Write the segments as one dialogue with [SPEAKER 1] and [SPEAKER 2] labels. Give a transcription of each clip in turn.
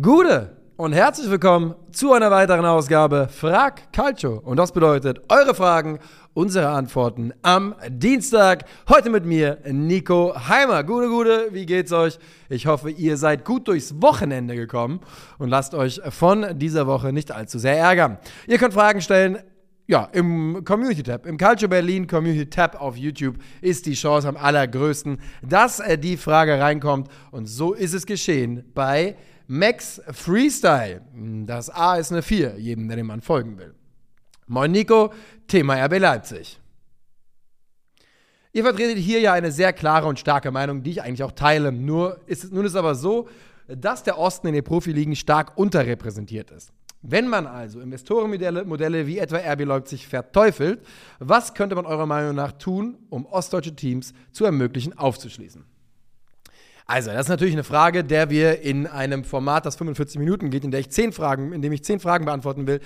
[SPEAKER 1] Gute und herzlich willkommen zu einer weiteren Ausgabe Frag Calcio. Und das bedeutet eure Fragen, unsere Antworten am Dienstag. Heute mit mir Nico Heimer. Gute, gute, wie geht's euch? Ich hoffe, ihr seid gut durchs Wochenende gekommen und lasst euch von dieser Woche nicht allzu sehr ärgern. Ihr könnt Fragen stellen ja, im Community Tab, im Culture Berlin Community Tab auf YouTube ist die Chance am allergrößten, dass äh, die Frage reinkommt. Und so ist es geschehen bei Max Freestyle. Das A ist eine 4, jedem, der dem Mann folgen will. Moin Nico, Thema RB Leipzig. Ihr vertretet hier ja eine sehr klare und starke Meinung, die ich eigentlich auch teile. Nur ist, nun ist es aber so, dass der Osten in den Profiligen stark unterrepräsentiert ist. Wenn man also Investorenmodelle Modelle wie etwa RB Leipzig verteufelt, was könnte man eurer Meinung nach tun, um ostdeutsche Teams zu ermöglichen, aufzuschließen? Also, das ist natürlich eine Frage, der wir in einem Format, das 45 Minuten geht, in der ich zehn Fragen, in dem ich zehn Fragen beantworten will,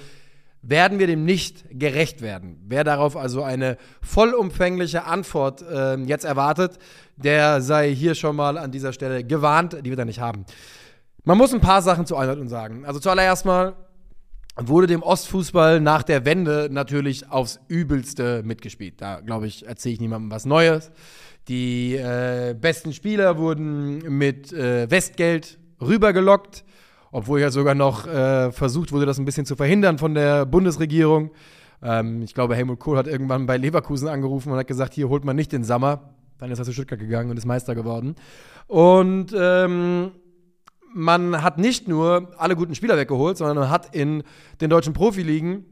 [SPEAKER 1] werden wir dem nicht gerecht werden. Wer darauf also eine vollumfängliche Antwort äh, jetzt erwartet, der sei hier schon mal an dieser Stelle gewarnt, die wir da nicht haben. Man muss ein paar Sachen zur Einordnung sagen. Also zuallererst mal wurde dem Ostfußball nach der Wende natürlich aufs Übelste mitgespielt. Da, glaube ich, erzähle ich niemandem was Neues. Die äh, besten Spieler wurden mit äh, Westgeld rübergelockt, obwohl ja sogar noch äh, versucht wurde, das ein bisschen zu verhindern von der Bundesregierung. Ähm, ich glaube, Helmut Kohl hat irgendwann bei Leverkusen angerufen und hat gesagt, hier holt man nicht den Sommer. Dann ist er zu Stuttgart gegangen und ist Meister geworden. Und ähm, man hat nicht nur alle guten Spieler weggeholt, sondern man hat in den deutschen Profiligen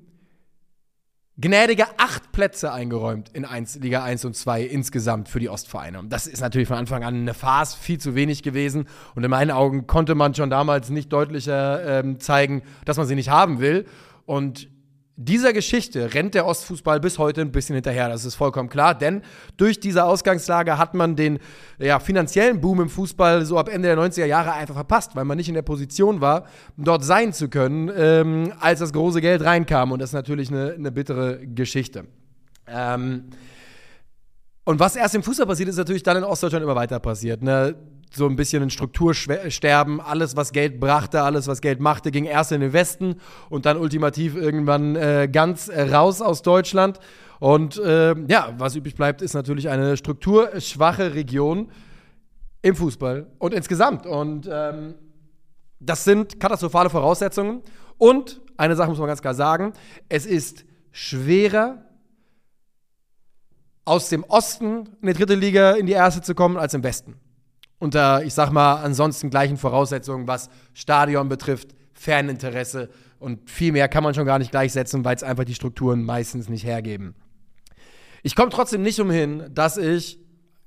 [SPEAKER 1] gnädige acht Plätze eingeräumt in 1, Liga 1 und 2 insgesamt für die Ostvereine. Und das ist natürlich von Anfang an eine Farce, viel zu wenig gewesen. Und in meinen Augen konnte man schon damals nicht deutlicher ähm, zeigen, dass man sie nicht haben will. Und dieser Geschichte rennt der Ostfußball bis heute ein bisschen hinterher, das ist vollkommen klar, denn durch diese Ausgangslage hat man den ja, finanziellen Boom im Fußball so ab Ende der 90er Jahre einfach verpasst, weil man nicht in der Position war, dort sein zu können, ähm, als das große Geld reinkam. Und das ist natürlich eine, eine bittere Geschichte. Ähm, und was erst im Fußball passiert, ist natürlich dann in Ostdeutschland immer weiter passiert. Ne? So ein bisschen ein Struktursterben. Alles, was Geld brachte, alles, was Geld machte, ging erst in den Westen und dann ultimativ irgendwann äh, ganz äh, raus aus Deutschland. Und äh, ja, was übrig bleibt, ist natürlich eine strukturschwache Region im Fußball und insgesamt. Und ähm, das sind katastrophale Voraussetzungen. Und eine Sache muss man ganz klar sagen: Es ist schwerer, aus dem Osten in die dritte Liga in die erste zu kommen, als im Westen unter, ich sag mal, ansonsten gleichen Voraussetzungen, was Stadion betrifft, Faninteresse und viel mehr kann man schon gar nicht gleichsetzen, weil es einfach die Strukturen meistens nicht hergeben. Ich komme trotzdem nicht umhin, dass ich,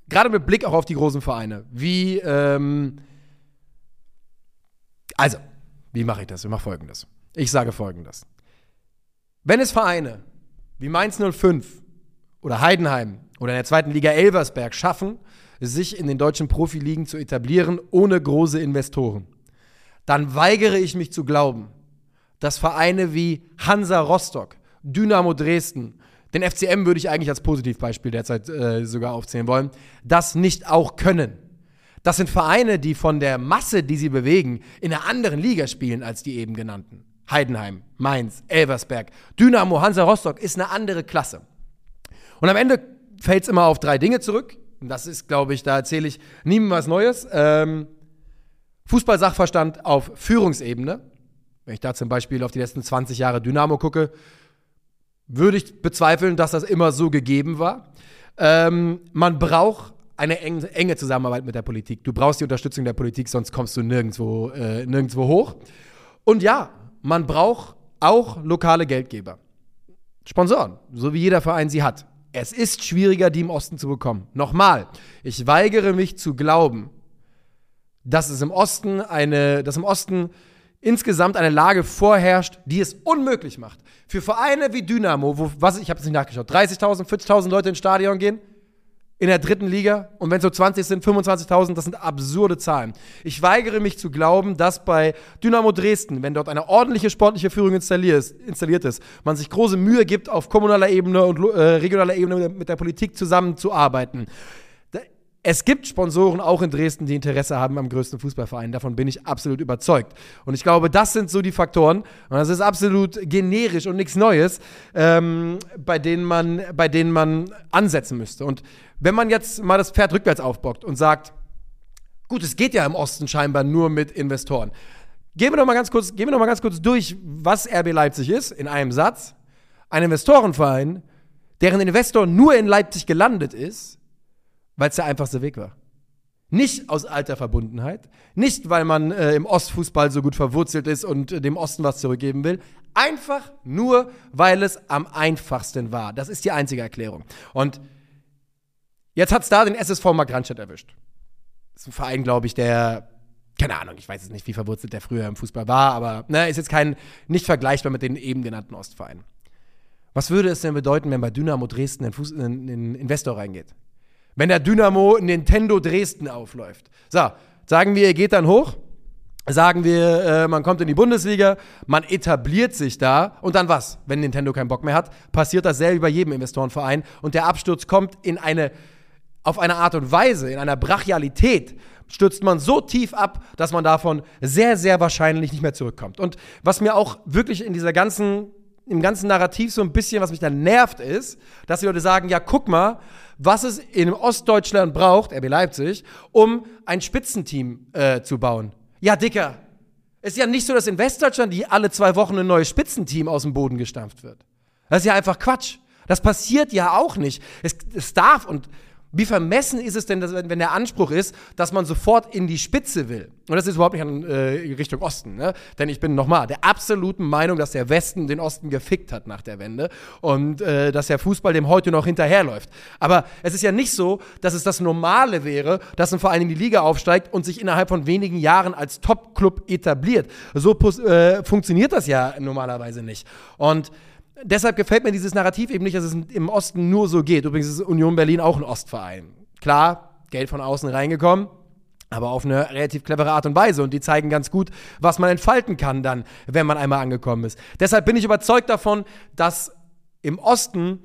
[SPEAKER 1] gerade mit Blick auch auf die großen Vereine, wie, ähm, also, wie mache ich das? Ich mache folgendes. Ich sage folgendes. Wenn es Vereine wie Mainz 05 oder Heidenheim oder in der zweiten Liga Elversberg schaffen, sich in den deutschen Profiligen zu etablieren, ohne große Investoren. Dann weigere ich mich zu glauben, dass Vereine wie Hansa Rostock, Dynamo Dresden, den FCM würde ich eigentlich als Positivbeispiel derzeit äh, sogar aufzählen wollen, das nicht auch können. Das sind Vereine, die von der Masse, die sie bewegen, in einer anderen Liga spielen als die eben genannten. Heidenheim, Mainz, Elversberg, Dynamo, Hansa Rostock ist eine andere Klasse. Und am Ende fällt es immer auf drei Dinge zurück. Das ist, glaube ich, da erzähle ich niemandem was Neues. Ähm, Fußball-Sachverstand auf Führungsebene. Wenn ich da zum Beispiel auf die letzten 20 Jahre Dynamo gucke, würde ich bezweifeln, dass das immer so gegeben war. Ähm, man braucht eine enge, enge, Zusammenarbeit mit der Politik. Du brauchst die Unterstützung der Politik, sonst kommst du nirgendwo, äh, nirgendwo hoch. Und ja, man braucht auch lokale Geldgeber. Sponsoren, so wie jeder Verein sie hat. Es ist schwieriger, die im Osten zu bekommen. Nochmal, ich weigere mich zu glauben, dass es im Osten eine, dass im Osten insgesamt eine Lage vorherrscht, die es unmöglich macht. Für Vereine wie Dynamo, wo, was, ich habe es nicht nachgeschaut, 30.000, 40.000 Leute ins Stadion gehen, in der dritten Liga und wenn es so 20 sind, 25.000, das sind absurde Zahlen. Ich weigere mich zu glauben, dass bei Dynamo Dresden, wenn dort eine ordentliche sportliche Führung installiert ist, man sich große Mühe gibt, auf kommunaler Ebene und äh, regionaler Ebene mit der Politik zusammenzuarbeiten. es gibt Sponsoren auch in Dresden, die Interesse haben am größten Fußballverein. Davon bin ich absolut überzeugt. Und ich glaube, das sind so die Faktoren, und das ist absolut generisch und nichts Neues, ähm, bei, denen man, bei denen man ansetzen müsste. Und wenn man jetzt mal das Pferd rückwärts aufbockt und sagt, gut, es geht ja im Osten scheinbar nur mit Investoren. Gehen wir doch mal ganz kurz, gehen wir doch mal ganz kurz durch, was RB Leipzig ist, in einem Satz. Ein Investorenverein, deren Investor nur in Leipzig gelandet ist, weil es der einfachste Weg war. Nicht aus alter Verbundenheit, nicht weil man äh, im Ostfußball so gut verwurzelt ist und äh, dem Osten was zurückgeben will, einfach nur, weil es am einfachsten war. Das ist die einzige Erklärung. Und jetzt hat es da den SSV Mark Randstadt erwischt. Das ist ein Verein, glaube ich, der, keine Ahnung, ich weiß jetzt nicht, wie verwurzelt der früher im Fußball war, aber ne, ist jetzt kein, nicht vergleichbar mit den eben genannten Ostvereinen. Was würde es denn bedeuten, wenn bei Dynamo Dresden ein, Fuß, ein, ein Investor reingeht? wenn der Dynamo Nintendo Dresden aufläuft. So, sagen wir, ihr geht dann hoch. Sagen wir, äh, man kommt in die Bundesliga, man etabliert sich da und dann was? Wenn Nintendo keinen Bock mehr hat, passiert dasselbe bei jedem Investorenverein und der Absturz kommt in eine, auf eine Art und Weise, in einer Brachialität, stürzt man so tief ab, dass man davon sehr, sehr wahrscheinlich nicht mehr zurückkommt. Und was mir auch wirklich in dieser ganzen im ganzen Narrativ so ein bisschen, was mich da nervt, ist, dass die Leute sagen, ja, guck mal, was es in Ostdeutschland braucht, RB Leipzig, um ein Spitzenteam äh, zu bauen. Ja, Dicker, ist ja nicht so, dass in Westdeutschland die alle zwei Wochen ein neues Spitzenteam aus dem Boden gestampft wird. Das ist ja einfach Quatsch. Das passiert ja auch nicht. Es, es darf und wie vermessen ist es denn, dass, wenn der Anspruch ist, dass man sofort in die Spitze will? Und das ist überhaupt nicht in äh, Richtung Osten. Ne? Denn ich bin nochmal der absoluten Meinung, dass der Westen den Osten gefickt hat nach der Wende und äh, dass der Fußball dem heute noch hinterherläuft. Aber es ist ja nicht so, dass es das Normale wäre, dass ein Verein in die Liga aufsteigt und sich innerhalb von wenigen Jahren als Top-Club etabliert. So äh, funktioniert das ja normalerweise nicht. Und deshalb gefällt mir dieses Narrativ eben nicht, dass es im Osten nur so geht. Übrigens ist Union Berlin auch ein Ostverein. Klar, Geld von außen reingekommen, aber auf eine relativ clevere Art und Weise. Und die zeigen ganz gut, was man entfalten kann dann, wenn man einmal angekommen ist. Deshalb bin ich überzeugt davon, dass im Osten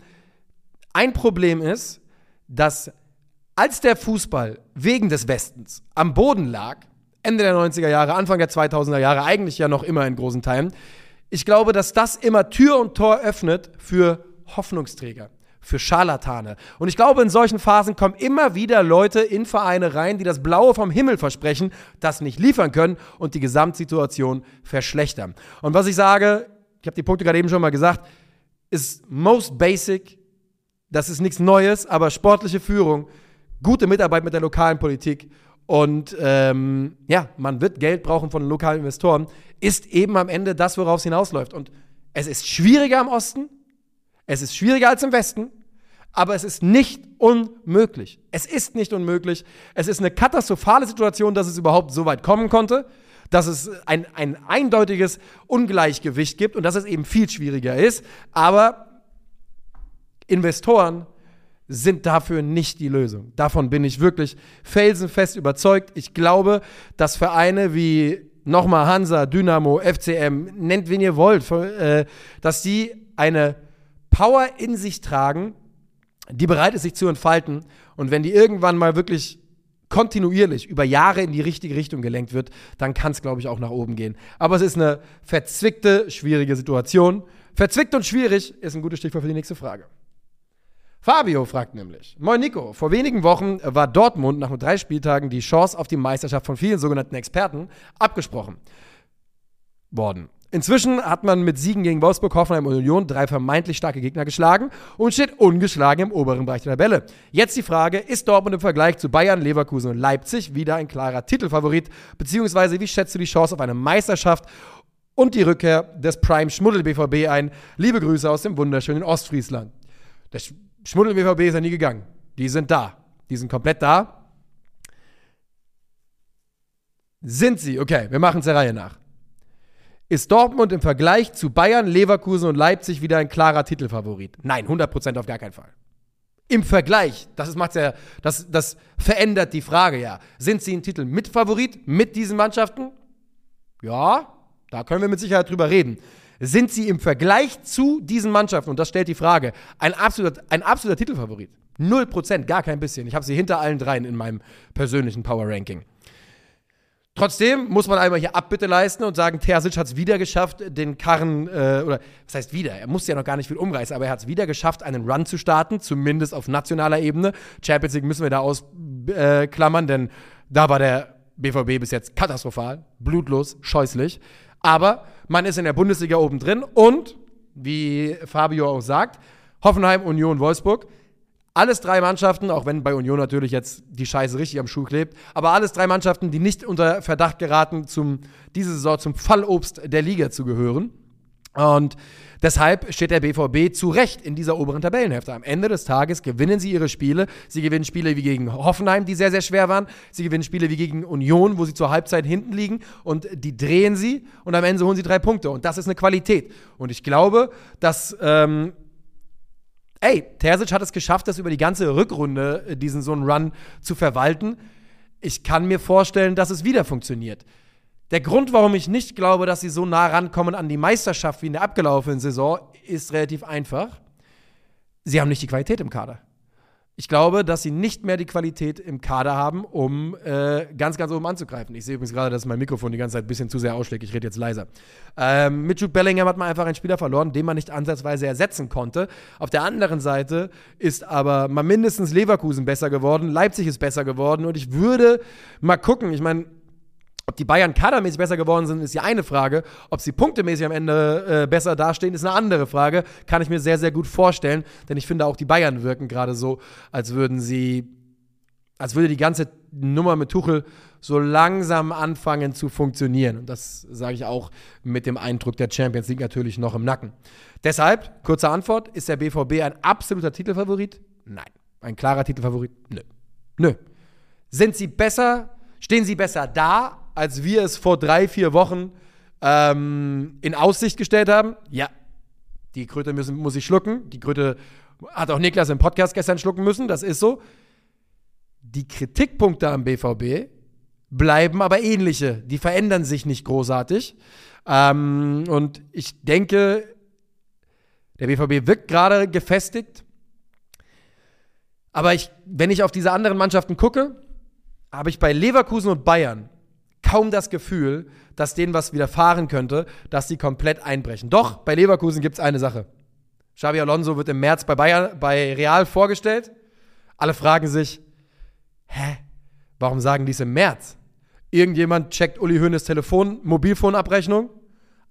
[SPEAKER 1] ein Problem ist, dass als der Fußball wegen des Westens am Boden lag, Ende der 90er Jahre, Anfang der 2000er Jahre, eigentlich ja noch immer in großen Teilen, ich glaube, dass das immer Tür und Tor öffnet für Hoffnungsträger, für Scharlatane. Und ich glaube, in solchen Phasen kommen immer wieder Leute in Vereine rein, die das Blaue vom Himmel versprechen, das nicht liefern können und die Gesamtsituation verschlechtern. Und was ich sage, ich habe die Punkte gerade eben schon mal gesagt, ist most basic, das ist nichts Neues, aber sportliche Führung, gute Mitarbeit mit der lokalen Politik und ähm, ja, man wird Geld brauchen von lokalen Investoren, ist eben am Ende das, worauf es hinausläuft. Und es ist schwieriger im Osten, es ist schwieriger als im Westen, aber es ist nicht unmöglich. Es ist nicht unmöglich. Es ist eine katastrophale Situation, dass es überhaupt so weit kommen konnte, dass es ein, ein eindeutiges Ungleichgewicht gibt und dass es eben viel schwieriger ist. Aber Investoren sind dafür nicht die Lösung. Davon bin ich wirklich felsenfest überzeugt. Ich glaube, dass Vereine wie nochmal Hansa, Dynamo, FCM, nennt wen ihr wollt, äh, dass die eine Power in sich tragen, die bereit ist, sich zu entfalten. Und wenn die irgendwann mal wirklich kontinuierlich über Jahre in die richtige Richtung gelenkt wird, dann kann es, glaube ich, auch nach oben gehen. Aber es ist eine verzwickte, schwierige Situation. Verzwickt und schwierig ist ein gutes Stichwort für die nächste Frage. Fabio fragt nämlich: Moin Nico, vor wenigen Wochen war Dortmund nach nur drei Spieltagen die Chance auf die Meisterschaft von vielen sogenannten Experten abgesprochen worden. Inzwischen hat man mit Siegen gegen Wolfsburg, Hoffenheim und Union drei vermeintlich starke Gegner geschlagen und steht ungeschlagen im oberen Bereich der Tabelle. Jetzt die Frage, ist Dortmund im Vergleich zu Bayern, Leverkusen und Leipzig wieder ein klarer Titelfavorit? Beziehungsweise wie schätzt du die Chance auf eine Meisterschaft und die Rückkehr des Prime Schmuddel BVB ein? Liebe Grüße aus dem wunderschönen Ostfriesland. Der Schmuddel BVB ist ja nie gegangen. Die sind da. Die sind komplett da. Sind sie? Okay, wir machen es der Reihe nach. Ist Dortmund im Vergleich zu Bayern, Leverkusen und Leipzig wieder ein klarer Titelfavorit? Nein, 100% auf gar keinen Fall. Im Vergleich, das, macht's ja, das, das verändert die Frage ja. Sind sie ein Titel mit Favorit mit diesen Mannschaften? Ja, da können wir mit Sicherheit drüber reden sind sie im Vergleich zu diesen Mannschaften, und das stellt die Frage, ein absoluter, ein absoluter Titelfavorit. Null Prozent, gar kein bisschen. Ich habe sie hinter allen dreien in meinem persönlichen Power Ranking. Trotzdem muss man einmal hier Abbitte leisten und sagen, Terzic hat es wieder geschafft, den Karren, äh, oder was heißt wieder? Er musste ja noch gar nicht viel umreißen, aber er hat es wieder geschafft, einen Run zu starten, zumindest auf nationaler Ebene. Champions League müssen wir da ausklammern, äh, denn da war der BVB bis jetzt katastrophal, blutlos, scheußlich. Aber man ist in der Bundesliga oben drin und, wie Fabio auch sagt, Hoffenheim, Union, Wolfsburg alles drei Mannschaften, auch wenn bei Union natürlich jetzt die Scheiße richtig am Schuh klebt, aber alles drei Mannschaften, die nicht unter Verdacht geraten, zum, diese Saison zum Fallobst der Liga zu gehören. Und deshalb steht der BVB zu Recht in dieser oberen Tabellenhälfte. Am Ende des Tages gewinnen sie ihre Spiele. Sie gewinnen Spiele wie gegen Hoffenheim, die sehr, sehr schwer waren. Sie gewinnen Spiele wie gegen Union, wo sie zur Halbzeit hinten liegen. Und die drehen sie und am Ende holen sie drei Punkte. Und das ist eine Qualität. Und ich glaube, dass ähm, ey, Terzic hat es geschafft, das über die ganze Rückrunde, äh, diesen so einen Run zu verwalten. Ich kann mir vorstellen, dass es wieder funktioniert. Der Grund, warum ich nicht glaube, dass sie so nah rankommen an die Meisterschaft wie in der abgelaufenen Saison, ist relativ einfach. Sie haben nicht die Qualität im Kader. Ich glaube, dass sie nicht mehr die Qualität im Kader haben, um äh, ganz, ganz oben anzugreifen. Ich sehe übrigens gerade, dass mein Mikrofon die ganze Zeit ein bisschen zu sehr ausschlägt. Ich rede jetzt leiser. Ähm, mit Jude Bellingham hat man einfach einen Spieler verloren, den man nicht ansatzweise ersetzen konnte. Auf der anderen Seite ist aber mal mindestens Leverkusen besser geworden, Leipzig ist besser geworden und ich würde mal gucken. Ich meine, ob die Bayern kadermäßig besser geworden sind, ist ja eine Frage. Ob sie punktemäßig am Ende äh, besser dastehen, ist eine andere Frage. Kann ich mir sehr, sehr gut vorstellen. Denn ich finde auch die Bayern wirken gerade so, als würden sie, als würde die ganze Nummer mit Tuchel so langsam anfangen zu funktionieren. Und das sage ich auch mit dem Eindruck der Champions League natürlich noch im Nacken. Deshalb, kurze Antwort, ist der BVB ein absoluter Titelfavorit? Nein. Ein klarer Titelfavorit? Nö. Nö. Sind sie besser? Stehen sie besser da als wir es vor drei, vier Wochen ähm, in Aussicht gestellt haben. Ja, die Kröte müssen, muss ich schlucken. Die Kröte hat auch Niklas im Podcast gestern schlucken müssen. Das ist so. Die Kritikpunkte am BVB bleiben aber ähnliche. Die verändern sich nicht großartig. Ähm, und ich denke, der BVB wirkt gerade gefestigt. Aber ich, wenn ich auf diese anderen Mannschaften gucke, habe ich bei Leverkusen und Bayern kaum das Gefühl, dass denen was widerfahren könnte, dass sie komplett einbrechen. Doch, bei Leverkusen gibt es eine Sache. Xabi Alonso wird im März bei, Bayern, bei Real vorgestellt. Alle fragen sich, hä, warum sagen die es im März? Irgendjemand checkt Uli Hoeneß Telefon, Mobilfonabrechnung,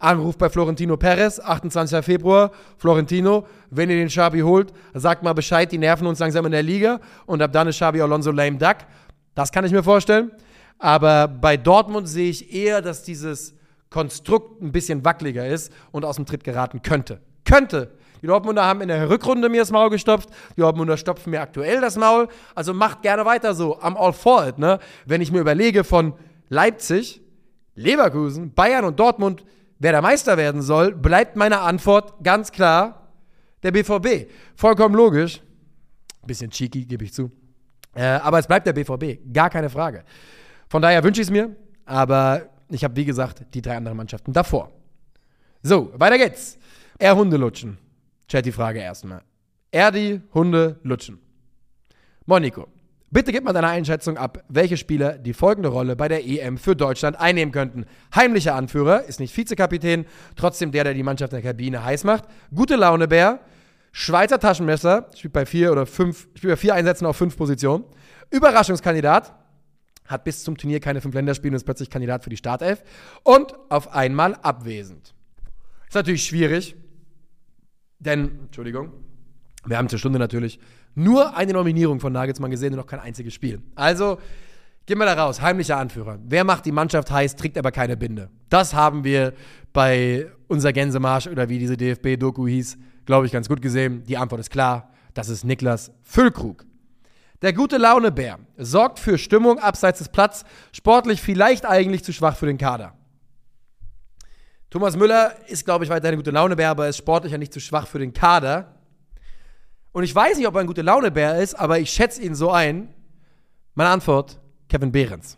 [SPEAKER 1] Anruf bei Florentino Perez, 28. Februar. Florentino, wenn ihr den Xabi holt, sagt mal Bescheid, die nerven uns langsam in der Liga und ab dann ist Xabi Alonso lame duck. Das kann ich mir vorstellen. Aber bei Dortmund sehe ich eher, dass dieses Konstrukt ein bisschen wackeliger ist und aus dem Tritt geraten könnte. Könnte. Die Dortmunder haben in der Rückrunde mir das Maul gestopft. Die Dortmunder stopfen mir aktuell das Maul. Also macht gerne weiter so. I'm all for it. Ne? Wenn ich mir überlege von Leipzig, Leverkusen, Bayern und Dortmund, wer der Meister werden soll, bleibt meine Antwort ganz klar der BVB. Vollkommen logisch. Bisschen cheeky, gebe ich zu. Äh, aber es bleibt der BVB. Gar keine Frage. Von daher wünsche ich es mir, aber ich habe, wie gesagt, die drei anderen Mannschaften davor. So, weiter geht's. Er Hunde lutschen. Chat die Frage erstmal. Er die Hunde lutschen. Moniko, bitte gib mal deine Einschätzung ab, welche Spieler die folgende Rolle bei der EM für Deutschland einnehmen könnten. Heimlicher Anführer, ist nicht Vizekapitän, trotzdem der, der die Mannschaft in der Kabine heiß macht. Gute Laune Bär, Schweizer Taschenmesser, spielt bei vier oder fünf, spielt bei vier Einsätzen auf fünf Positionen. Überraschungskandidat, hat bis zum Turnier keine fünf Länderspiele und ist plötzlich Kandidat für die Startelf und auf einmal abwesend. Ist natürlich schwierig, denn, Entschuldigung, wir haben zur Stunde natürlich nur eine Nominierung von Nagelsmann gesehen und noch kein einziges Spiel. Also, gehen wir da raus. Heimlicher Anführer. Wer macht die Mannschaft heiß, trägt aber keine Binde. Das haben wir bei unser Gänsemarsch oder wie diese DFB-Doku hieß, glaube ich, ganz gut gesehen. Die Antwort ist klar. Das ist Niklas Füllkrug. Der gute Launebär sorgt für Stimmung abseits des Platz, sportlich vielleicht eigentlich zu schwach für den Kader. Thomas Müller ist, glaube ich, weiterhin ein guter Launebär, aber ist sportlich ja nicht zu schwach für den Kader. Und ich weiß nicht, ob er ein guter Launebär ist, aber ich schätze ihn so ein. Meine Antwort: Kevin Behrens.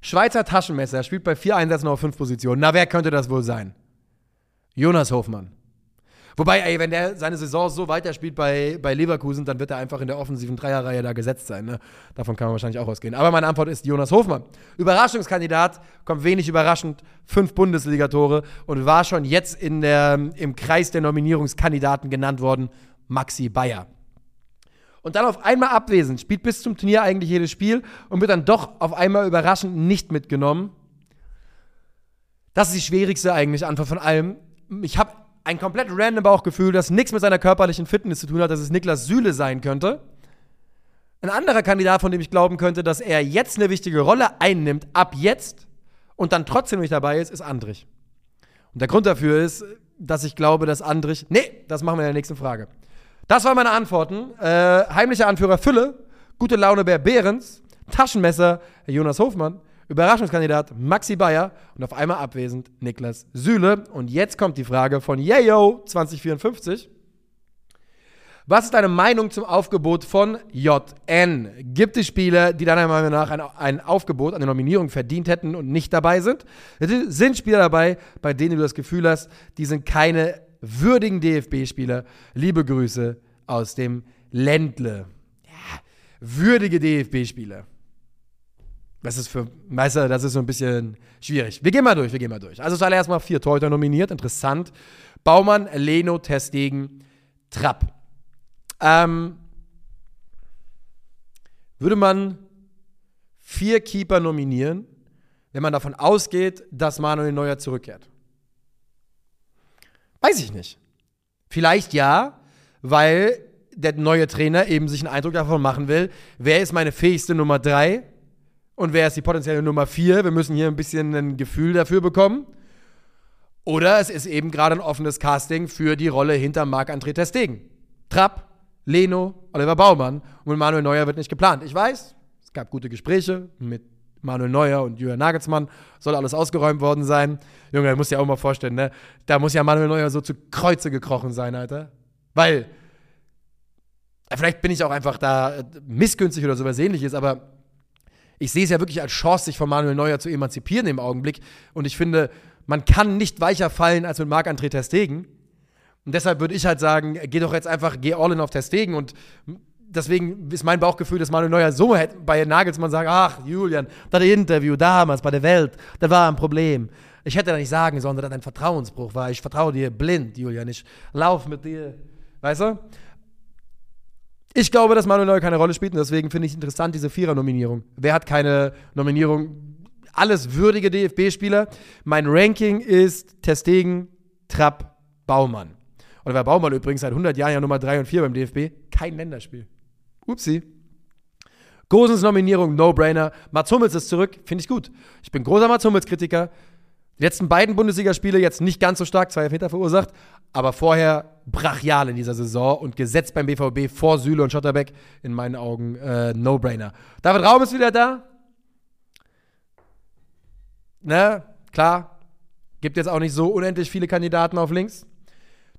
[SPEAKER 1] Schweizer Taschenmesser spielt bei vier Einsätzen auf fünf Positionen. Na, wer könnte das wohl sein? Jonas Hofmann. Wobei, ey, wenn der seine Saison so weiterspielt bei, bei Leverkusen, dann wird er einfach in der offensiven Dreierreihe da gesetzt sein. Ne? Davon kann man wahrscheinlich auch ausgehen. Aber meine Antwort ist Jonas Hofmann. Überraschungskandidat, kommt wenig überraschend, fünf Bundesligatore und war schon jetzt in der, im Kreis der Nominierungskandidaten genannt worden, Maxi Bayer. Und dann auf einmal abwesend, spielt bis zum Turnier eigentlich jedes Spiel und wird dann doch auf einmal überraschend nicht mitgenommen. Das ist die schwierigste eigentlich Antwort von allem. Ich habe ein komplett random Bauchgefühl, das nichts mit seiner körperlichen Fitness zu tun hat, dass es Niklas Süle sein könnte. Ein anderer Kandidat, von dem ich glauben könnte, dass er jetzt eine wichtige Rolle einnimmt, ab jetzt, und dann trotzdem nicht dabei ist, ist Andrich. Und der Grund dafür ist, dass ich glaube, dass Andrich. Nee, das machen wir in der nächsten Frage. Das waren meine Antworten. Äh, heimlicher Anführer Fülle, gute Laune Bär Behrens, Taschenmesser Jonas Hofmann, Überraschungskandidat Maxi Bayer und auf einmal abwesend Niklas Süle. Und jetzt kommt die Frage von Yayo 2054. Was ist deine Meinung zum Aufgebot von JN? Gibt es Spieler, die deiner Meinung nach ein, ein, Aufgebot, eine Nominierung verdient hätten und nicht dabei sind? Sind Spieler dabei, bei denen du das Gefühl hast, die sind keine würdigen DFB-Spieler? Liebe Grüße aus dem Ländle. Ja, würdige DFB-Spieler. Das ist für Meister, das ist so ein bisschen schwierig. Wir gehen mal durch, wir gehen mal durch. Also zuallererst mal vier Torhüter nominiert, interessant. Baumann, Leno, Testegen, Trapp. Ähm, würde man vier Keeper nominieren, wenn man davon ausgeht, dass Manuel Neuer zurückkehrt? Weiß ich nicht. Vielleicht ja, weil der neue Trainer eben sich einen Eindruck davon machen will, wer ist meine fähigste Nummer drei und wer ist die potenzielle Nummer 4? Wir müssen hier ein bisschen ein Gefühl dafür bekommen. Oder es ist eben gerade ein offenes Casting für die Rolle hinter Marc-André Testegen. Trapp, Leno, Oliver Baumann und Manuel Neuer wird nicht geplant. Ich weiß, es gab gute Gespräche mit Manuel Neuer und Julian Nagelsmann. Soll alles ausgeräumt worden sein. Junge, musst dir auch mal vorstellen, ne? Da muss ja Manuel Neuer so zu Kreuze gekrochen sein, Alter. Weil, vielleicht bin ich auch einfach da missgünstig oder sowas ähnliches, aber ich sehe es ja wirklich als Chance, sich von Manuel Neuer zu emanzipieren im Augenblick. Und ich finde, man kann nicht weicher fallen als mit Marc-André Testegen. Und deshalb würde ich halt sagen, geh doch jetzt einfach, geh all in auf Testegen. Und deswegen ist mein Bauchgefühl, dass Manuel Neuer so bei Nagelsmann sagen, ach, Julian, das Interview damals bei der Welt, da war ein Problem. Ich hätte da nicht sagen sollen, dass das ein Vertrauensbruch war. Ich vertraue dir blind, Julian. Ich laufe mit dir. Weißt du? Ich glaube, dass Manuel Neuer keine Rolle spielt und deswegen finde ich interessant diese Vierer-Nominierung. Wer hat keine Nominierung? Alles würdige DFB-Spieler. Mein Ranking ist Testegen, Trapp, Baumann. Oliver Baumann übrigens seit 100 Jahren ja Nummer 3 und 4 beim DFB. Kein Länderspiel. Upsi. Gosens Nominierung, No-Brainer. Mats Hummels ist zurück, finde ich gut. Ich bin großer Mats Hummels-Kritiker. Die letzten beiden Bundesligaspiele jetzt nicht ganz so stark, zwei Elfmeter verursacht, aber vorher brachial in dieser Saison und gesetzt beim BVB vor Süle und Schotterbeck. In meinen Augen äh, No-Brainer. David Raum ist wieder da. Ne, klar. Gibt jetzt auch nicht so unendlich viele Kandidaten auf links.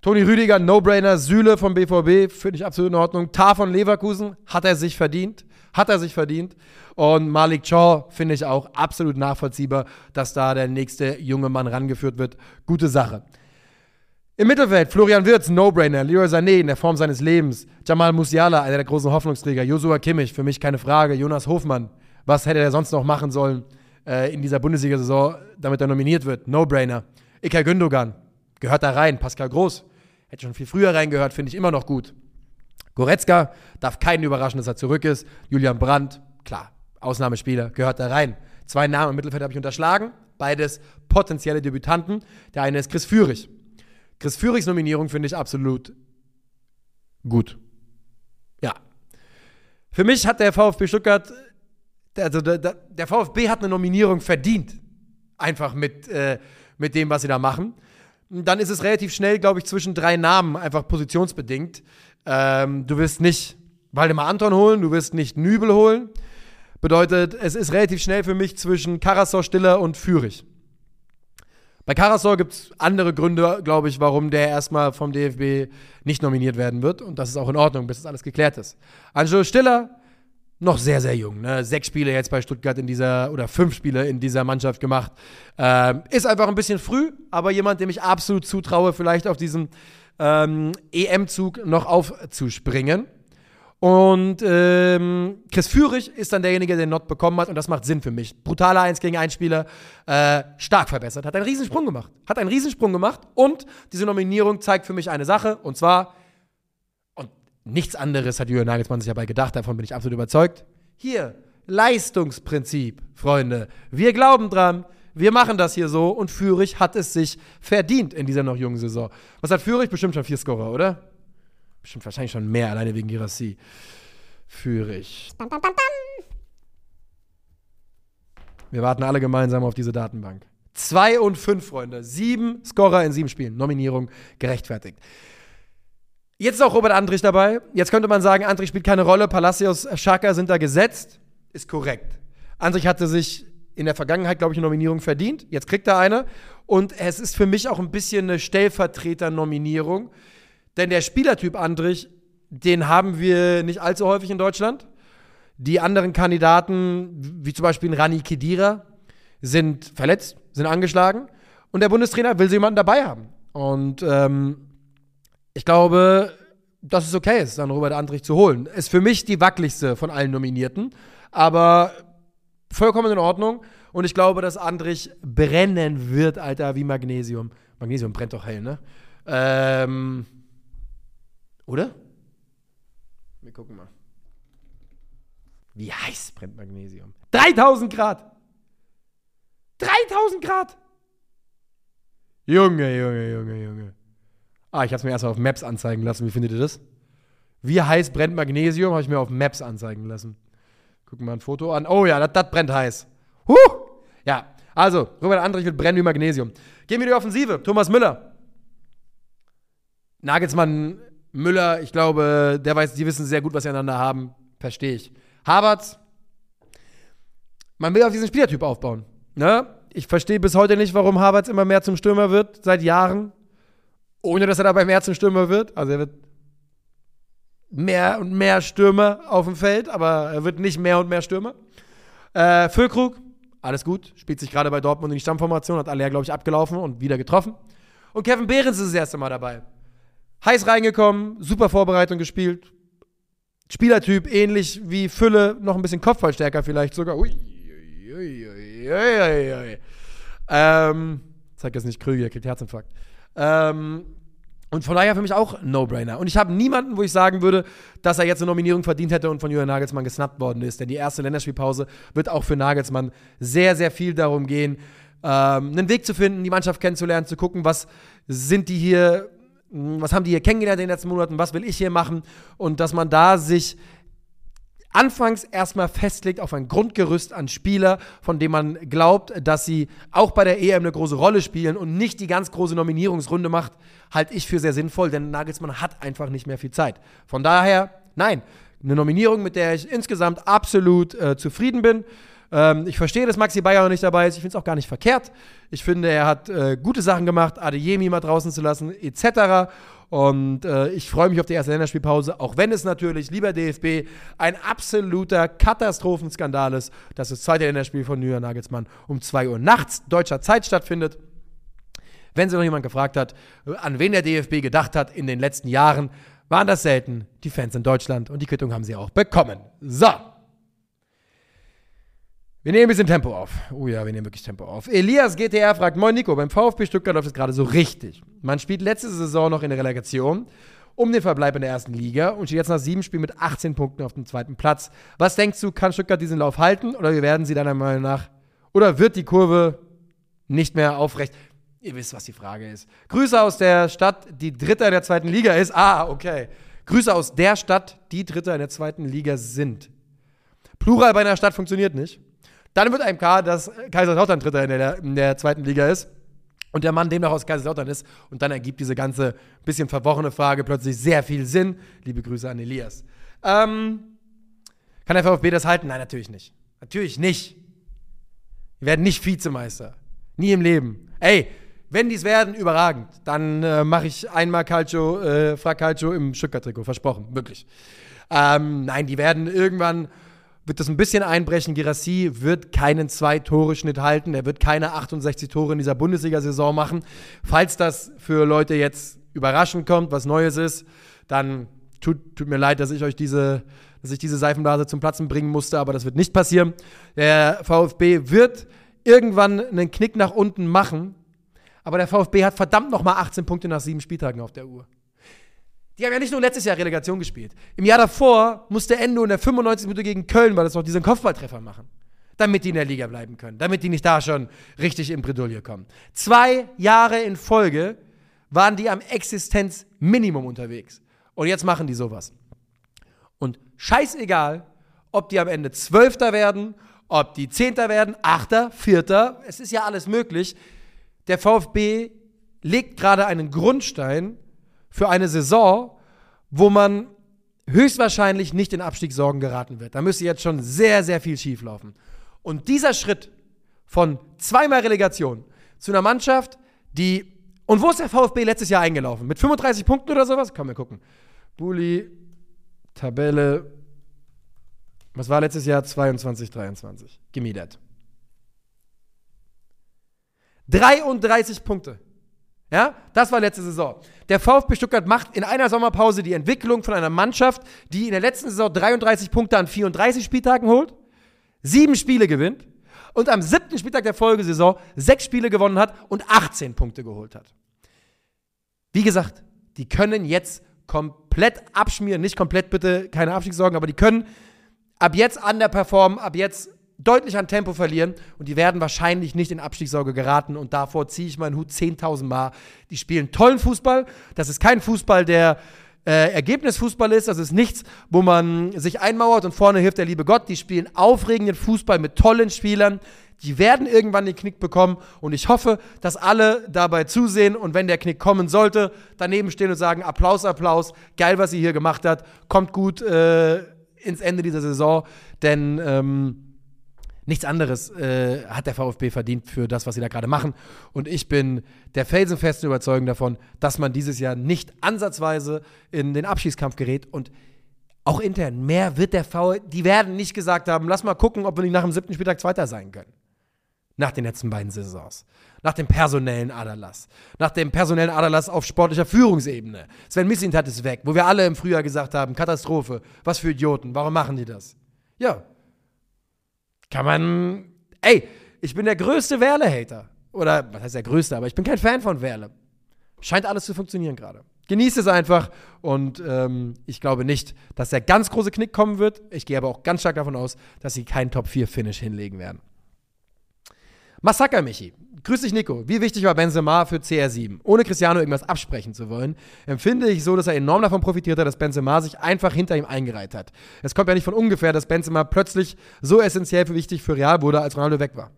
[SPEAKER 1] Toni Rüdiger, No-Brainer. Süle vom BVB, finde ich absolut in Ordnung. Tar von Leverkusen, hat er sich verdient. Hat er sich verdient. Und Malik Chaw finde ich auch absolut nachvollziehbar, dass da der nächste junge Mann rangeführt wird. Gute Sache. Im Mittelfeld Florian Wirtz, No-Brainer. Leroy Sané in der Form seines Lebens. Jamal Musiala, einer der großen Hoffnungsträger. Josua Kimmich, für mich keine Frage. Jonas Hofmann, was hätte er sonst noch machen sollen äh, in dieser Bundesliga-Saison, damit er nominiert wird? No-Brainer. Ilkay Gündogan, gehört da rein. Pascal Groß, hätte schon viel früher reingehört, finde ich immer noch gut. Goretzka, darf keinen überraschen, dass er zurück ist. Julian Brandt, klar, Ausnahmespieler, gehört da rein. Zwei Namen im Mittelfeld habe ich unterschlagen. Beides potenzielle Debütanten. Der eine ist Chris Führig. Chris Führigs Nominierung finde ich absolut gut. Ja. Für mich hat der VfB Stuttgart, also der, der VfB hat eine Nominierung verdient. Einfach mit, äh, mit dem, was sie da machen. Dann ist es relativ schnell, glaube ich, zwischen drei Namen, einfach positionsbedingt. Ähm, du wirst nicht Waldemar Anton holen, du wirst nicht Nübel holen. Bedeutet, es ist relativ schnell für mich zwischen Karasor, Stiller und Führig. Bei Karasor gibt es andere Gründe, glaube ich, warum der erstmal vom DFB nicht nominiert werden wird. Und das ist auch in Ordnung, bis das alles geklärt ist. Angelo Stiller, noch sehr, sehr jung. Ne? Sechs Spiele jetzt bei Stuttgart in dieser, oder fünf Spiele in dieser Mannschaft gemacht. Ähm, ist einfach ein bisschen früh, aber jemand, dem ich absolut zutraue, vielleicht auf diesem ähm, EM-Zug noch aufzuspringen. Und ähm, Chris Führig ist dann derjenige, der den Not bekommen hat und das macht Sinn für mich. Brutaler 1 gegen 1 Spieler, äh, stark verbessert, hat einen Riesensprung gemacht. Hat einen Riesensprung gemacht und diese Nominierung zeigt für mich eine Sache und zwar, und nichts anderes hat Jürgen Nagelsmann sich dabei gedacht, davon bin ich absolut überzeugt. Hier, Leistungsprinzip, Freunde. Wir glauben dran, wir machen das hier so und Führig hat es sich verdient in dieser noch jungen Saison. Was hat Führig? Bestimmt schon vier Scorer, oder? Bestimmt wahrscheinlich schon mehr, alleine wegen Girassi. Führig. Wir warten alle gemeinsam auf diese Datenbank. 2 und 5, Freunde. Sieben Scorer in sieben Spielen. Nominierung gerechtfertigt. Jetzt ist auch Robert Andrich dabei. Jetzt könnte man sagen, Andrich spielt keine Rolle. Palacios, Schaka sind da gesetzt. Ist korrekt. Andrich hatte sich in der Vergangenheit, glaube ich, eine Nominierung verdient. Jetzt kriegt er eine. Und es ist für mich auch ein bisschen eine Stellvertreter-Nominierung. Denn der Spielertyp Andrich, den haben wir nicht allzu häufig in Deutschland. Die anderen Kandidaten, wie zum Beispiel Rani Kedira, sind verletzt, sind angeschlagen. Und der Bundestrainer will so jemanden dabei haben. Und ähm, ich glaube, dass es okay ist, dann Robert Andrich zu holen. Ist für mich die wackeligste von allen Nominierten. Aber vollkommen in Ordnung. Und ich glaube, dass Andrich brennen wird, Alter, wie Magnesium. Magnesium brennt doch hell, ne? Ähm, oder? Wir gucken mal. Wie heiß brennt Magnesium? 3000 Grad! 3000 Grad! Junge, Junge, Junge, Junge. Ah, ich habe es mir erst auf Maps anzeigen lassen. Wie findet ihr das? Wie heiß brennt Magnesium? Habe ich mir auf Maps anzeigen lassen. Gucken wir mal ein Foto an. Oh ja, das brennt heiß. Huh! Ja, also, Robert Andrich wird brennen wie Magnesium. Gehen wir die Offensive. Thomas Müller. Nagelsmann Müller, ich glaube, der weiß, die wissen sehr gut, was sie einander haben. Verstehe ich. Havertz, man will auf diesen Spielertyp aufbauen. Ne? Ich verstehe bis heute nicht, warum Havertz immer mehr zum Stürmer wird, seit Jahren. Ohne dass er dabei mehr zum Stürmer wird. Also er wird mehr und mehr Stürmer auf dem Feld, aber er wird nicht mehr und mehr Stürmer. Äh, Füllkrug, alles gut, spielt sich gerade bei Dortmund in die Stammformation, hat alle, glaube ich, abgelaufen und wieder getroffen. Und Kevin Behrens ist das erste Mal dabei heiß reingekommen, super Vorbereitung gespielt. Spielertyp ähnlich wie Fülle, noch ein bisschen Kopfballstärker vielleicht sogar. Ui, ui, ui, ui ähm, zeig jetzt nicht Krüger, kriegt Herzinfarkt. Ähm, und von daher für mich auch No-Brainer. Und ich habe niemanden, wo ich sagen würde, dass er jetzt eine Nominierung verdient hätte und von Jürgen Nagelsmann gesnappt worden ist. Denn die erste Länderspielpause wird auch für Nagelsmann sehr, sehr viel darum gehen, ähm, einen Weg zu finden, die Mannschaft kennenzulernen, zu gucken, was sind die hier was haben die hier kennengelernt in den letzten Monaten, was will ich hier machen und dass man da sich anfangs erstmal festlegt auf ein Grundgerüst an Spieler, von dem man glaubt, dass sie auch bei der EM eine große Rolle spielen und nicht die ganz große Nominierungsrunde macht, halte ich für sehr sinnvoll, denn Nagelsmann hat einfach nicht mehr viel Zeit. Von daher, nein, eine Nominierung, mit der ich insgesamt absolut äh, zufrieden bin. Ähm, ich verstehe, dass Maxi Bayer noch nicht dabei ist. Ich finde es auch gar nicht verkehrt. Ich finde, er hat äh, gute Sachen gemacht, Adeyemi mal draußen zu lassen, etc. Und äh, ich freue mich auf die erste Länderspielpause, auch wenn es natürlich, lieber DFB, ein absoluter Katastrophenskandal ist, dass das zweite Länderspiel von Julian Nagelsmann um 2 Uhr nachts deutscher Zeit stattfindet. Wenn sich noch jemand gefragt hat, an wen der DFB gedacht hat in den letzten Jahren, waren das selten die Fans in Deutschland und die Quittung haben sie auch bekommen. So. Wir nehmen ein bisschen Tempo auf. Oh ja, wir nehmen wirklich Tempo auf. Elias GTR fragt: Moin Nico, beim VfB Stuttgart läuft es gerade so richtig. Man spielt letzte Saison noch in der Relegation um den Verbleib in der ersten Liga und steht jetzt nach sieben Spielen mit 18 Punkten auf dem zweiten Platz. Was denkst du, kann Stuttgart diesen Lauf halten oder wie werden sie deiner Meinung nach? Oder wird die Kurve nicht mehr aufrecht? Ihr wisst, was die Frage ist. Grüße aus der Stadt, die Dritter in der zweiten Liga ist. Ah, okay. Grüße aus der Stadt, die Dritter in der zweiten Liga sind. Plural bei einer Stadt funktioniert nicht. Dann wird einem klar, dass Kaiserslautern Dritter in der, in der zweiten Liga ist und der Mann demnach aus Kaiserslautern ist. Und dann ergibt diese ganze bisschen verworrene Frage plötzlich sehr viel Sinn. Liebe Grüße an Elias. Ähm, kann der VfB das halten? Nein, natürlich nicht. Natürlich nicht. Wir werden nicht Vizemeister. Nie im Leben. Ey, wenn die es werden, überragend. Dann äh, mache ich einmal Calcio, äh, Frag Calcio im Stuttgart-Trikot. Versprochen. Wirklich. Ähm, nein, die werden irgendwann wird das ein bisschen einbrechen. Girassi wird keinen Zwei-Tore-Schnitt halten. Er wird keine 68 Tore in dieser Bundesliga-Saison machen. Falls das für Leute jetzt überraschend kommt, was Neues ist, dann tut, tut mir leid, dass ich euch diese, dass ich diese Seifenblase zum Platzen bringen musste, aber das wird nicht passieren. Der VfB wird irgendwann einen Knick nach unten machen, aber der VfB hat verdammt nochmal 18 Punkte nach sieben Spieltagen auf der Uhr. Die haben ja nicht nur letztes Jahr Relegation gespielt. Im Jahr davor musste Endo in der 95 Minute gegen Köln, weil das noch diesen Kopfballtreffer machen. Damit die in der Liga bleiben können. Damit die nicht da schon richtig in Bredouille kommen. Zwei Jahre in Folge waren die am Existenzminimum unterwegs. Und jetzt machen die sowas. Und scheißegal, ob die am Ende Zwölfter werden, ob die Zehnter werden, Achter, Vierter, es ist ja alles möglich. Der VfB legt gerade einen Grundstein für eine Saison, wo man höchstwahrscheinlich nicht in Abstiegssorgen geraten wird. Da müsste jetzt schon sehr, sehr viel schieflaufen. Und dieser Schritt von zweimal Relegation zu einer Mannschaft, die. Und wo ist der VfB letztes Jahr eingelaufen? Mit 35 Punkten oder sowas? Komm, wir gucken. Bulli, Tabelle. Was war letztes Jahr? 22, 23. Gimme that. 33 Punkte. Ja, das war letzte Saison. Der VfB Stuttgart macht in einer Sommerpause die Entwicklung von einer Mannschaft, die in der letzten Saison 33 Punkte an 34 Spieltagen holt, sieben Spiele gewinnt und am siebten Spieltag der Folgesaison sechs Spiele gewonnen hat und 18 Punkte geholt hat. Wie gesagt, die können jetzt komplett abschmieren, nicht komplett bitte, keine Abstiegssorgen, aber die können ab jetzt underperformen, ab jetzt deutlich an Tempo verlieren und die werden wahrscheinlich nicht in Abstiegssorge geraten und davor ziehe ich meinen Hut 10.000 Mal. Die spielen tollen Fußball. Das ist kein Fußball, der äh, Ergebnisfußball ist. Das ist nichts, wo man sich einmauert und vorne hilft der liebe Gott. Die spielen aufregenden Fußball mit tollen Spielern. Die werden irgendwann den Knick bekommen und ich hoffe, dass alle dabei zusehen und wenn der Knick kommen sollte, daneben stehen und sagen: Applaus, Applaus, geil, was sie hier gemacht hat, kommt gut äh, ins Ende dieser Saison, denn. Ähm, Nichts anderes äh, hat der VfB verdient für das, was sie da gerade machen. Und ich bin der felsenfesten Überzeugung davon, dass man dieses Jahr nicht ansatzweise in den Abschießkampf gerät. Und auch intern, mehr wird der VfB, die werden nicht gesagt haben, lass mal gucken, ob wir nicht nach dem siebten Spieltag Zweiter sein können. Nach den letzten beiden Saisons. Nach dem personellen Aderlass. Nach dem personellen Aderlass auf sportlicher Führungsebene. Sven Missintat ist weg, wo wir alle im Frühjahr gesagt haben, Katastrophe, was für Idioten, warum machen die das? Ja, kann man. Ey, ich bin der größte Werle-Hater. Oder, was heißt der größte, aber ich bin kein Fan von Werle. Scheint alles zu funktionieren gerade. Genießt es einfach und ähm, ich glaube nicht, dass der ganz große Knick kommen wird. Ich gehe aber auch ganz stark davon aus, dass sie keinen Top-4-Finish hinlegen werden. Massaker Michi. Grüß dich, Nico. Wie wichtig war Benzema für CR7? Ohne Cristiano irgendwas absprechen zu wollen, empfinde ich so, dass er enorm davon profitiert hat, dass Benzema sich einfach hinter ihm eingereiht hat. Es kommt ja nicht von ungefähr, dass Benzema plötzlich so essentiell für wichtig für Real wurde, als Ronaldo weg war.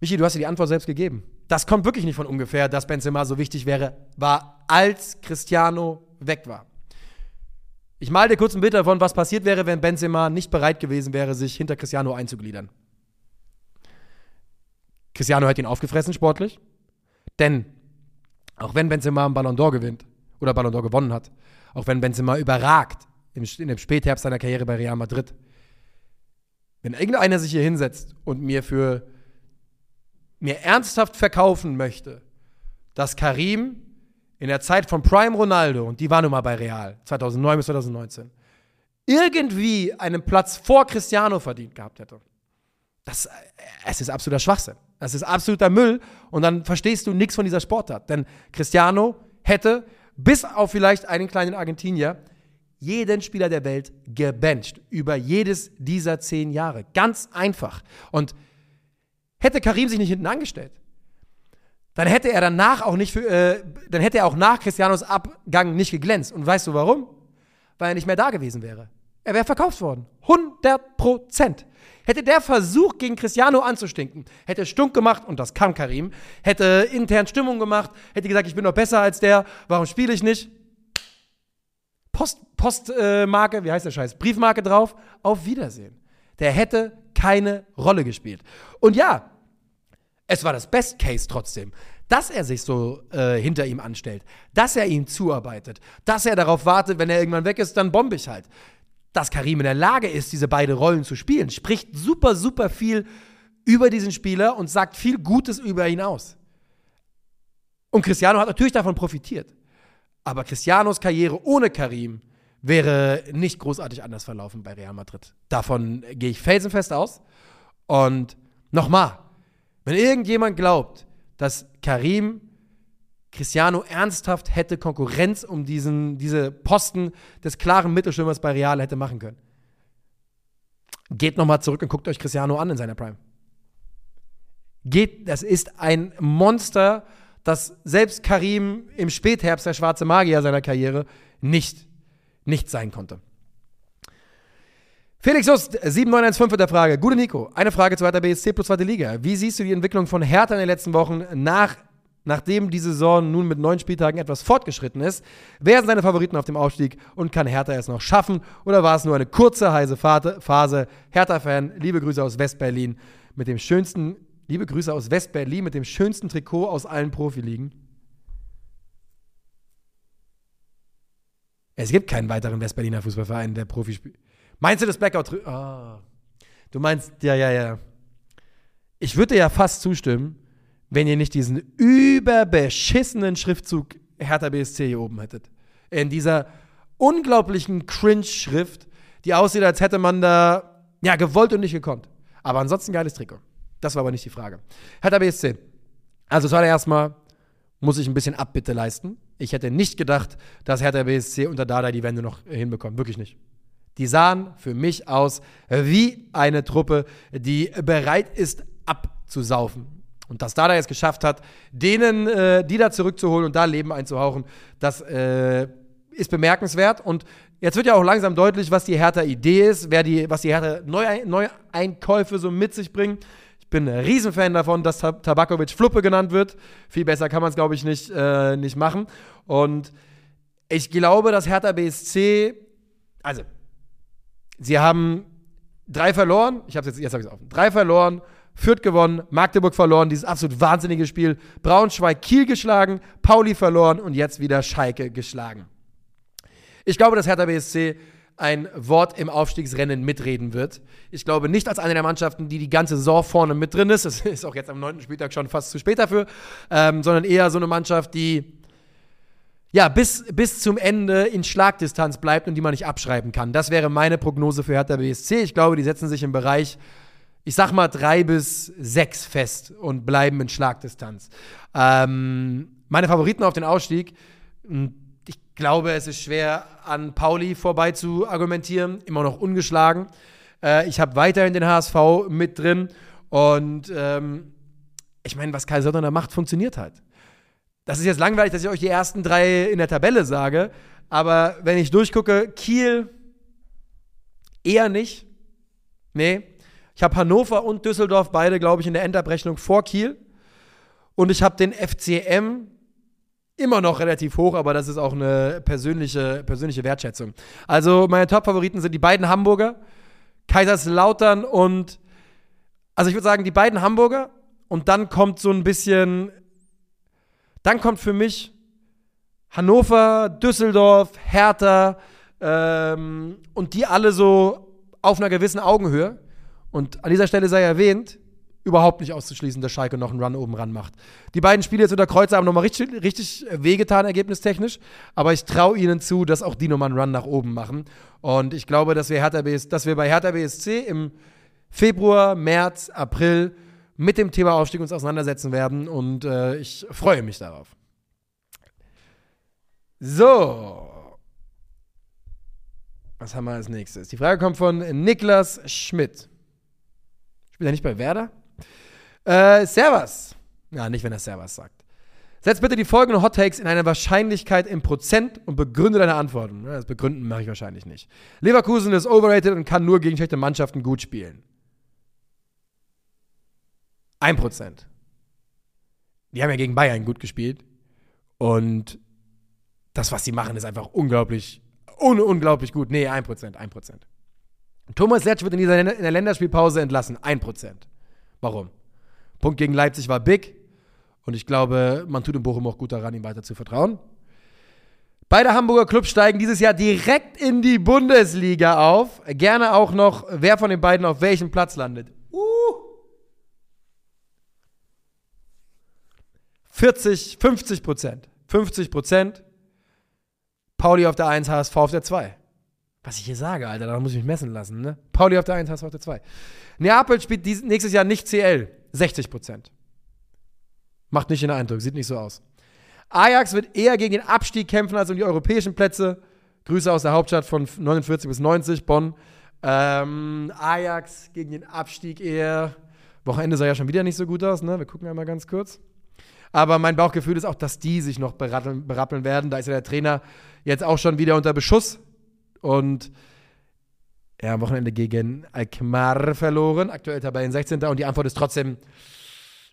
[SPEAKER 1] Michi, du hast dir die Antwort selbst gegeben. Das kommt wirklich nicht von ungefähr, dass Benzema so wichtig wäre, war, als Cristiano weg war. Ich male dir kurz ein Bild davon, was passiert wäre, wenn Benzema nicht bereit gewesen wäre, sich hinter Cristiano einzugliedern. Cristiano hat ihn aufgefressen sportlich. Denn auch wenn Benzema einen Ballon d'Or gewinnt oder Ballon d'Or gewonnen hat, auch wenn Benzema überragt im, in dem Spätherbst seiner Karriere bei Real Madrid, wenn irgendeiner sich hier hinsetzt und mir für mir ernsthaft verkaufen möchte, dass Karim in der Zeit von Prime Ronaldo, und die war nun mal bei Real, 2009 bis 2019, irgendwie einen Platz vor Cristiano verdient gehabt hätte. Das, es ist absoluter Schwachsinn. Das ist absoluter Müll und dann verstehst du nichts von dieser Sportart. Denn Cristiano hätte, bis auf vielleicht einen kleinen Argentinier, jeden Spieler der Welt gebencht über jedes dieser zehn Jahre. Ganz einfach. Und hätte Karim sich nicht hinten angestellt, dann hätte er danach auch nicht für, äh, dann hätte er auch nach Cristianos Abgang nicht geglänzt. Und weißt du warum? Weil er nicht mehr da gewesen wäre. Er wäre verkauft worden. 100 Prozent. Hätte der versucht, gegen Cristiano anzustinken, hätte Stunk gemacht, und das kam Karim, hätte intern Stimmung gemacht, hätte gesagt, ich bin noch besser als der, warum spiele ich nicht? Postmarke, äh, wie heißt der Scheiß? Briefmarke drauf, auf Wiedersehen. Der hätte keine Rolle gespielt. Und ja, es war das Best Case trotzdem, dass er sich so äh, hinter ihm anstellt, dass er ihm zuarbeitet, dass er darauf wartet, wenn er irgendwann weg ist, dann bombe ich halt dass Karim in der Lage ist, diese beiden Rollen zu spielen, spricht super, super viel über diesen Spieler und sagt viel Gutes über ihn aus. Und Cristiano hat natürlich davon profitiert. Aber Cristianos Karriere ohne Karim wäre nicht großartig anders verlaufen bei Real Madrid. Davon gehe ich felsenfest aus. Und nochmal, wenn irgendjemand glaubt, dass Karim Cristiano ernsthaft hätte Konkurrenz um diesen, diese Posten des klaren Mittelstürmers bei Real hätte machen können. Geht nochmal zurück und guckt euch Cristiano an in seiner Prime. Geht, das ist ein Monster, das selbst Karim im Spätherbst, der schwarze Magier seiner Karriere, nicht, nicht sein konnte. Felix Just, 7915 mit der Frage. Gute Nico, eine Frage zu Hertha BSC plus zweite Liga. Wie siehst du die Entwicklung von Hertha in den letzten Wochen nach nachdem die Saison nun mit neun Spieltagen etwas fortgeschritten ist. Wer sind seine Favoriten auf dem Aufstieg und kann Hertha es noch schaffen? Oder war es nur eine kurze, heiße Phase? Hertha-Fan, liebe Grüße aus Westberlin mit dem schönsten, liebe Grüße aus Westberlin mit dem schönsten Trikot aus allen Profiligen. Es gibt keinen weiteren Westberliner Fußballverein, der Profi spielt. Meinst du das Blackout? Oh. Du meinst, ja, ja, ja. Ich würde dir ja fast zustimmen, wenn ihr nicht diesen überbeschissenen Schriftzug Hertha BSC hier oben hättet. In dieser unglaublichen Cringe-Schrift, die aussieht, als hätte man da ja gewollt und nicht gekonnt. Aber ansonsten geiles Trikot. Das war aber nicht die Frage. Hertha BSC. Also zuallererst mal muss ich ein bisschen Abbitte leisten. Ich hätte nicht gedacht, dass Hertha BSC unter Dada die Wende noch hinbekommt. Wirklich nicht. Die sahen für mich aus wie eine Truppe, die bereit ist abzusaufen. Und dass Dada es geschafft hat, denen, äh, die da zurückzuholen und da Leben einzuhauchen, das äh, ist bemerkenswert. Und jetzt wird ja auch langsam deutlich, was die Hertha-Idee ist, wer die, was die Hertha-Neueinkäufe so mit sich bringen. Ich bin ein Riesenfan davon, dass Tabakovic Fluppe genannt wird. Viel besser kann man es, glaube ich, nicht, äh, nicht machen. Und ich glaube, dass Hertha BSC, also, sie haben drei verloren. Ich habe jetzt, jetzt habe ich es offen. Drei verloren Fürth gewonnen, Magdeburg verloren, dieses absolut wahnsinnige Spiel. Braunschweig, Kiel geschlagen, Pauli verloren und jetzt wieder Schalke geschlagen. Ich glaube, dass Hertha BSC ein Wort im Aufstiegsrennen mitreden wird. Ich glaube nicht als eine der Mannschaften, die die ganze Saison vorne mit drin ist. Das ist auch jetzt am neunten Spieltag schon fast zu spät dafür, ähm, sondern eher so eine Mannschaft, die ja, bis, bis zum Ende in Schlagdistanz bleibt und die man nicht abschreiben kann. Das wäre meine Prognose für Hertha BSC. Ich glaube, die setzen sich im Bereich ich sag mal, drei bis sechs fest und bleiben in Schlagdistanz. Ähm, meine Favoriten auf den Ausstieg, hm, ich glaube, es ist schwer, an Pauli vorbei zu argumentieren, immer noch ungeschlagen. Äh, ich habe weiterhin den HSV mit drin und ähm, ich meine, was Kai Söder macht, funktioniert halt. Das ist jetzt langweilig, dass ich euch die ersten drei in der Tabelle sage, aber wenn ich durchgucke, Kiel eher nicht. Nee, ich habe Hannover und Düsseldorf beide, glaube ich, in der Endabrechnung vor Kiel. Und ich habe den FCM immer noch relativ hoch, aber das ist auch eine persönliche, persönliche Wertschätzung. Also meine Top-Favoriten sind die beiden Hamburger, Kaiserslautern und, also ich würde sagen, die beiden Hamburger und dann kommt so ein bisschen, dann kommt für mich Hannover, Düsseldorf, Hertha ähm, und die alle so auf einer gewissen Augenhöhe. Und an dieser Stelle sei erwähnt, überhaupt nicht auszuschließen, dass Schalke noch einen Run oben ran macht. Die beiden Spiele jetzt unter Kreuzer haben nochmal richtig, richtig wehgetan, ergebnistechnisch. Aber ich traue ihnen zu, dass auch die nochmal einen Run nach oben machen. Und ich glaube, dass wir, Hertha BS, dass wir bei Hertha BSC im Februar, März, April mit dem Thema Aufstieg uns auseinandersetzen werden. Und äh, ich freue mich darauf. So. Was haben wir als nächstes? Die Frage kommt von Niklas Schmidt. Spielt er nicht bei Werder? Äh, Servus. Ja, nicht, wenn er Servus sagt. Setz bitte die folgenden Hot Takes in eine Wahrscheinlichkeit im Prozent und begründe deine Antworten. Das begründen mache ich wahrscheinlich nicht. Leverkusen ist overrated und kann nur gegen schlechte Mannschaften gut spielen. Ein Prozent. Die haben ja gegen Bayern gut gespielt. Und das, was sie machen, ist einfach unglaublich, un unglaublich gut. Nee, ein Prozent, ein Prozent. Thomas Letsch wird in, dieser, in der Länderspielpause entlassen. 1%. Warum? Punkt gegen Leipzig war big. Und ich glaube, man tut in Bochum auch gut daran, ihm weiter zu vertrauen. Beide Hamburger Clubs steigen dieses Jahr direkt in die Bundesliga auf. Gerne auch noch, wer von den beiden auf welchem Platz landet. Uh. 40, 50 Prozent. 50 Prozent. Pauli auf der 1, HSV auf der 2. Was ich hier sage, Alter, da muss ich mich messen lassen, ne? Pauli auf der 1, HSV auf der 2. Neapel spielt dies, nächstes Jahr nicht CL. 60 Prozent. Macht nicht den Eindruck, sieht nicht so aus. Ajax wird eher gegen den Abstieg kämpfen als um die europäischen Plätze. Grüße aus der Hauptstadt von 49 bis 90, Bonn. Ähm, Ajax gegen den Abstieg eher. Wochenende sah ja schon wieder nicht so gut aus, ne? Wir gucken einmal ganz kurz. Aber mein Bauchgefühl ist auch, dass die sich noch berappeln, berappeln werden. Da ist ja der Trainer jetzt auch schon wieder unter Beschuss. Und ja, am Wochenende gegen Alkmaar verloren. Aktuell Tabellen 16. Und die Antwort ist trotzdem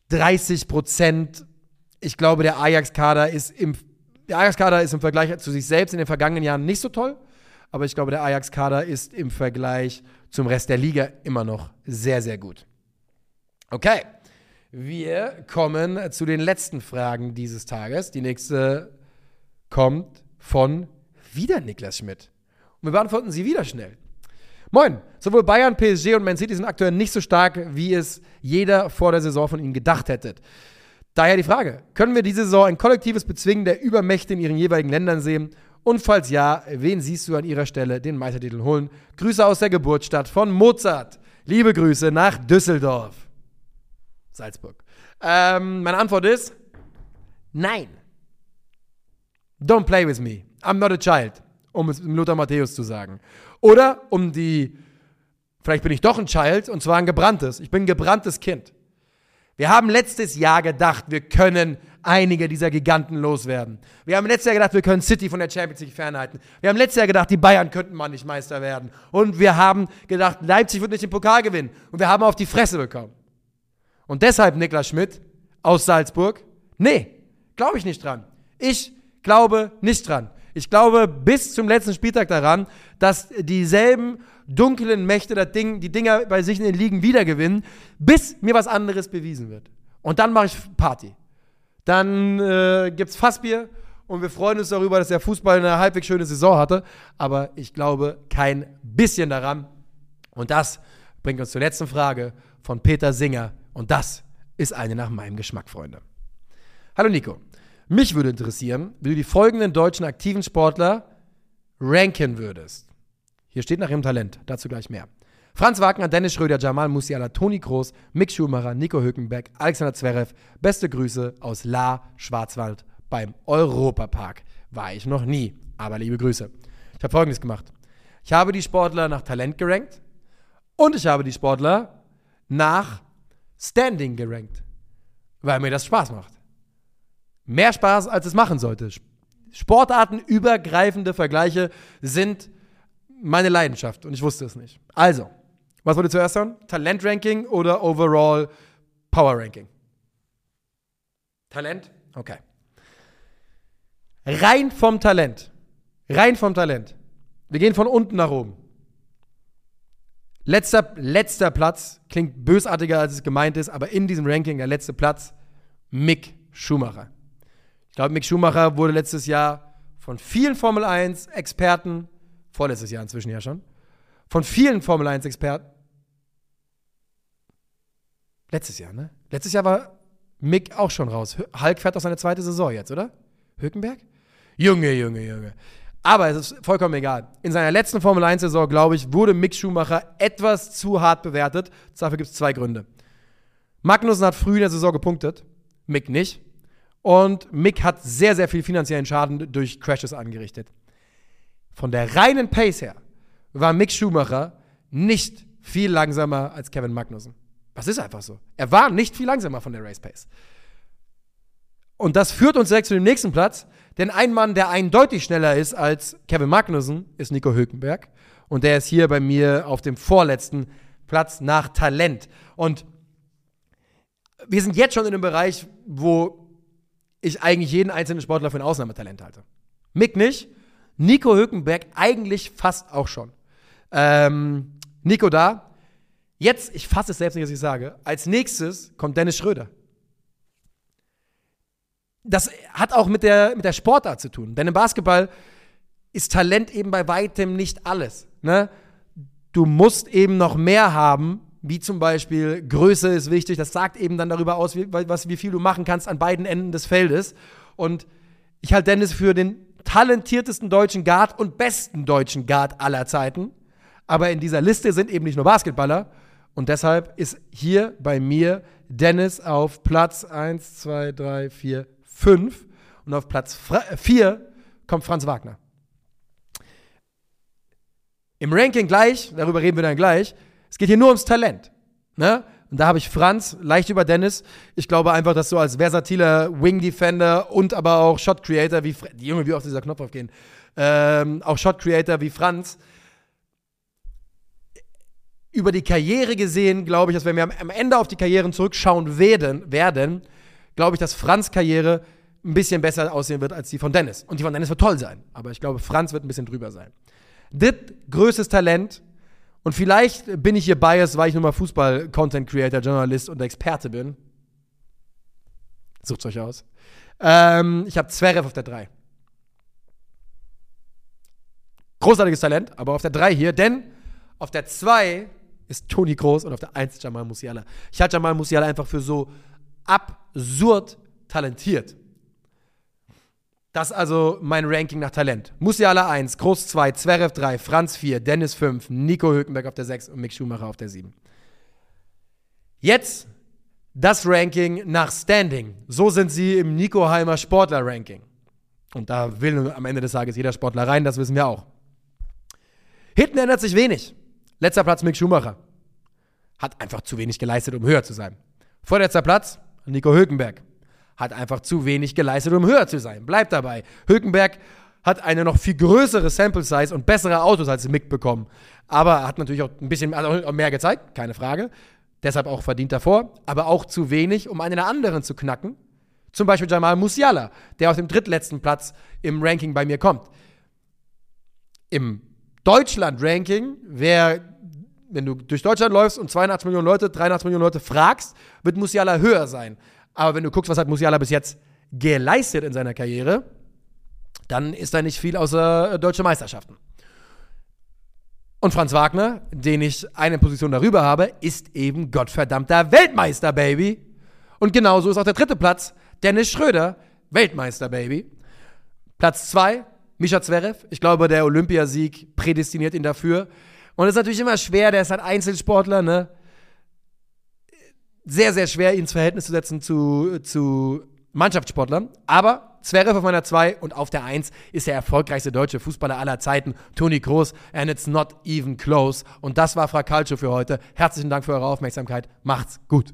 [SPEAKER 1] 30 Prozent. Ich glaube, der Ajax-Kader ist im der Ajax-Kader ist im Vergleich zu sich selbst in den vergangenen Jahren nicht so toll, aber ich glaube, der Ajax-Kader ist im Vergleich zum Rest der Liga immer noch sehr, sehr gut. Okay, wir kommen zu den letzten Fragen dieses Tages. Die nächste kommt von wieder Niklas Schmidt. Und wir beantworten sie wieder schnell. Moin, sowohl Bayern, PSG und Man City sind aktuell nicht so stark, wie es jeder vor der Saison von ihnen gedacht hätte. Daher die Frage, können wir diese Saison ein kollektives Bezwingen der Übermächte in ihren jeweiligen Ländern sehen? Und falls ja, wen siehst du an ihrer Stelle den Meistertitel holen? Grüße aus der Geburtsstadt von Mozart. Liebe Grüße nach Düsseldorf. Salzburg. Ähm, meine Antwort ist nein. Don't play with me. I'm not a child, um es Lothar Matthäus zu sagen. Oder um die, vielleicht bin ich doch ein Child, und zwar ein gebranntes. Ich bin ein gebranntes Kind. Wir haben letztes Jahr gedacht, wir können einige dieser Giganten loswerden. Wir haben letztes Jahr gedacht, wir können City von der Champions League fernhalten. Wir haben letztes Jahr gedacht, die Bayern könnten mal nicht Meister werden. Und wir haben gedacht, Leipzig wird nicht den Pokal gewinnen. Und wir haben auf die Fresse bekommen. Und deshalb, Niklas Schmidt aus Salzburg, nee, glaube ich nicht dran. Ich glaube nicht dran. Ich glaube bis zum letzten Spieltag daran, dass dieselben dunklen Mächte das Ding, die Dinger bei sich in den Ligen wiedergewinnen, bis mir was anderes bewiesen wird. Und dann mache ich Party. Dann äh, gibt es Fassbier und wir freuen uns darüber, dass der Fußball eine halbwegs schöne Saison hatte. Aber ich glaube kein bisschen daran. Und das bringt uns zur letzten Frage von Peter Singer. Und das ist eine nach meinem Geschmack, Freunde. Hallo Nico. Mich würde interessieren, wie du die folgenden deutschen aktiven Sportler ranken würdest. Hier steht nach ihrem Talent, dazu gleich mehr. Franz Wagner, Dennis Schröder, Jamal Musiala, Toni Kroos, Mick Schumacher, Nico Hülkenberg, Alexander Zverev. Beste Grüße aus La Schwarzwald beim Europapark. War ich noch nie, aber liebe Grüße. Ich habe folgendes gemacht. Ich habe die Sportler nach Talent gerankt und ich habe die Sportler nach Standing gerankt, weil mir das Spaß macht. Mehr Spaß, als es machen sollte. Sportartenübergreifende Vergleiche sind meine Leidenschaft und ich wusste es nicht. Also, was wollt ihr zuerst hören? Talent-Ranking oder Overall Power-Ranking? Talent? Okay. Rein vom Talent. Rein vom Talent. Wir gehen von unten nach oben. Letzter, letzter Platz klingt bösartiger, als es gemeint ist, aber in diesem Ranking der letzte Platz Mick Schumacher. Glaube, Mick Schumacher wurde letztes Jahr von vielen Formel 1 Experten vorletztes Jahr inzwischen ja schon, von vielen Formel 1-Experten. Letztes Jahr, ne? Letztes Jahr war Mick auch schon raus. Hulk fährt auch seine zweite Saison jetzt, oder? Hülkenberg? Junge, Junge, Junge. Aber es ist vollkommen egal. In seiner letzten Formel 1-Saison, glaube ich, wurde Mick Schumacher etwas zu hart bewertet. Dafür gibt es zwei Gründe. Magnussen hat früh in der Saison gepunktet, Mick nicht. Und Mick hat sehr, sehr viel finanziellen Schaden durch Crashes angerichtet von der reinen Pace her war Mick Schumacher nicht viel langsamer als Kevin Magnussen. Das ist einfach so. Er war nicht viel langsamer von der Race Pace. Und das führt uns direkt zu dem nächsten Platz, denn ein Mann, der eindeutig schneller ist als Kevin Magnussen, ist Nico Hülkenberg. Und der ist hier bei mir auf dem vorletzten Platz nach Talent. Und wir sind jetzt schon in einem Bereich, wo ich eigentlich jeden einzelnen Sportler für ein Ausnahmetalent halte. Mick nicht, Nico Hülkenberg eigentlich fast auch schon. Ähm, Nico da. Jetzt, ich fasse es selbst nicht, was ich sage. Als nächstes kommt Dennis Schröder. Das hat auch mit der, mit der Sportart zu tun. Denn im Basketball ist Talent eben bei weitem nicht alles. Ne? Du musst eben noch mehr haben, wie zum Beispiel Größe ist wichtig. Das sagt eben dann darüber aus, wie, was, wie viel du machen kannst an beiden Enden des Feldes. Und ich halte Dennis für den talentiertesten deutschen Guard und besten deutschen Guard aller Zeiten. Aber in dieser Liste sind eben nicht nur Basketballer. Und deshalb ist hier bei mir Dennis auf Platz 1, 2, 3, 4, 5. Und auf Platz 4 kommt Franz Wagner. Im Ranking gleich, darüber reden wir dann gleich, es geht hier nur ums Talent. Ne? Und da habe ich Franz leicht über Dennis. Ich glaube einfach, dass du als versatiler Wing Defender und aber auch Shot Creator wie die Junge, wie oft dieser Knopf aufgehen, ähm, auch Shot Creator wie Franz über die Karriere gesehen, glaube ich, dass wenn wir am Ende auf die Karrieren zurückschauen werden, werden glaube ich, dass Franz Karriere ein bisschen besser aussehen wird als die von Dennis. Und die von Dennis wird toll sein, aber ich glaube, Franz wird ein bisschen drüber sein. Das größtes Talent und vielleicht bin ich hier biased, weil ich nun mal Fußball-Content-Creator, Journalist und Experte bin. Sucht euch aus. Ähm, ich habe Zverev auf der 3. Großartiges Talent, aber auf der 3 hier, denn auf der 2 ist Toni Groß und auf der 1 Jamal Musiala. Ich halte Jamal Musiala einfach für so absurd talentiert. Das ist also mein Ranking nach Talent. Musiala 1, Groß 2, Zverev 3, Franz 4, Dennis 5, Nico Hülkenberg auf der 6 und Mick Schumacher auf der 7. Jetzt das Ranking nach Standing. So sind sie im Nico-Heimer Sportler-Ranking. Und da will am Ende des Tages jeder Sportler rein, das wissen wir auch. Hinten ändert sich wenig. Letzter Platz Mick Schumacher. Hat einfach zu wenig geleistet, um höher zu sein. Vorletzter Platz Nico Hülkenberg hat einfach zu wenig geleistet, um höher zu sein. Bleibt dabei. Hülkenberg hat eine noch viel größere Sample Size und bessere Autos als Mick bekommen. Aber hat natürlich auch ein bisschen mehr gezeigt, keine Frage. Deshalb auch verdient davor. Aber auch zu wenig, um einen der anderen zu knacken. Zum Beispiel Jamal Musiala, der auf dem drittletzten Platz im Ranking bei mir kommt. Im Deutschland-Ranking, wer, wenn du durch Deutschland läufst und 82 Millionen Leute, 83 Millionen Leute fragst, wird Musiala höher sein. Aber wenn du guckst, was hat Musiala bis jetzt geleistet in seiner Karriere, dann ist da nicht viel außer deutsche Meisterschaften. Und Franz Wagner, den ich eine Position darüber habe, ist eben gottverdammter Weltmeister, Baby. Und genauso ist auch der dritte Platz Dennis Schröder, Weltmeister, Baby. Platz zwei, Mischa Zverev. Ich glaube, der Olympiasieg prädestiniert ihn dafür. Und es ist natürlich immer schwer, der ist halt Einzelsportler, ne? Sehr, sehr schwer, ihn ins Verhältnis zu setzen zu, zu Mannschaftssportlern. Aber Zverev auf meiner 2 und auf der 1 ist der erfolgreichste deutsche Fußballer aller Zeiten, Toni Kroos. And it's not even close. Und das war Fracalcio für heute. Herzlichen Dank für eure Aufmerksamkeit. Macht's gut.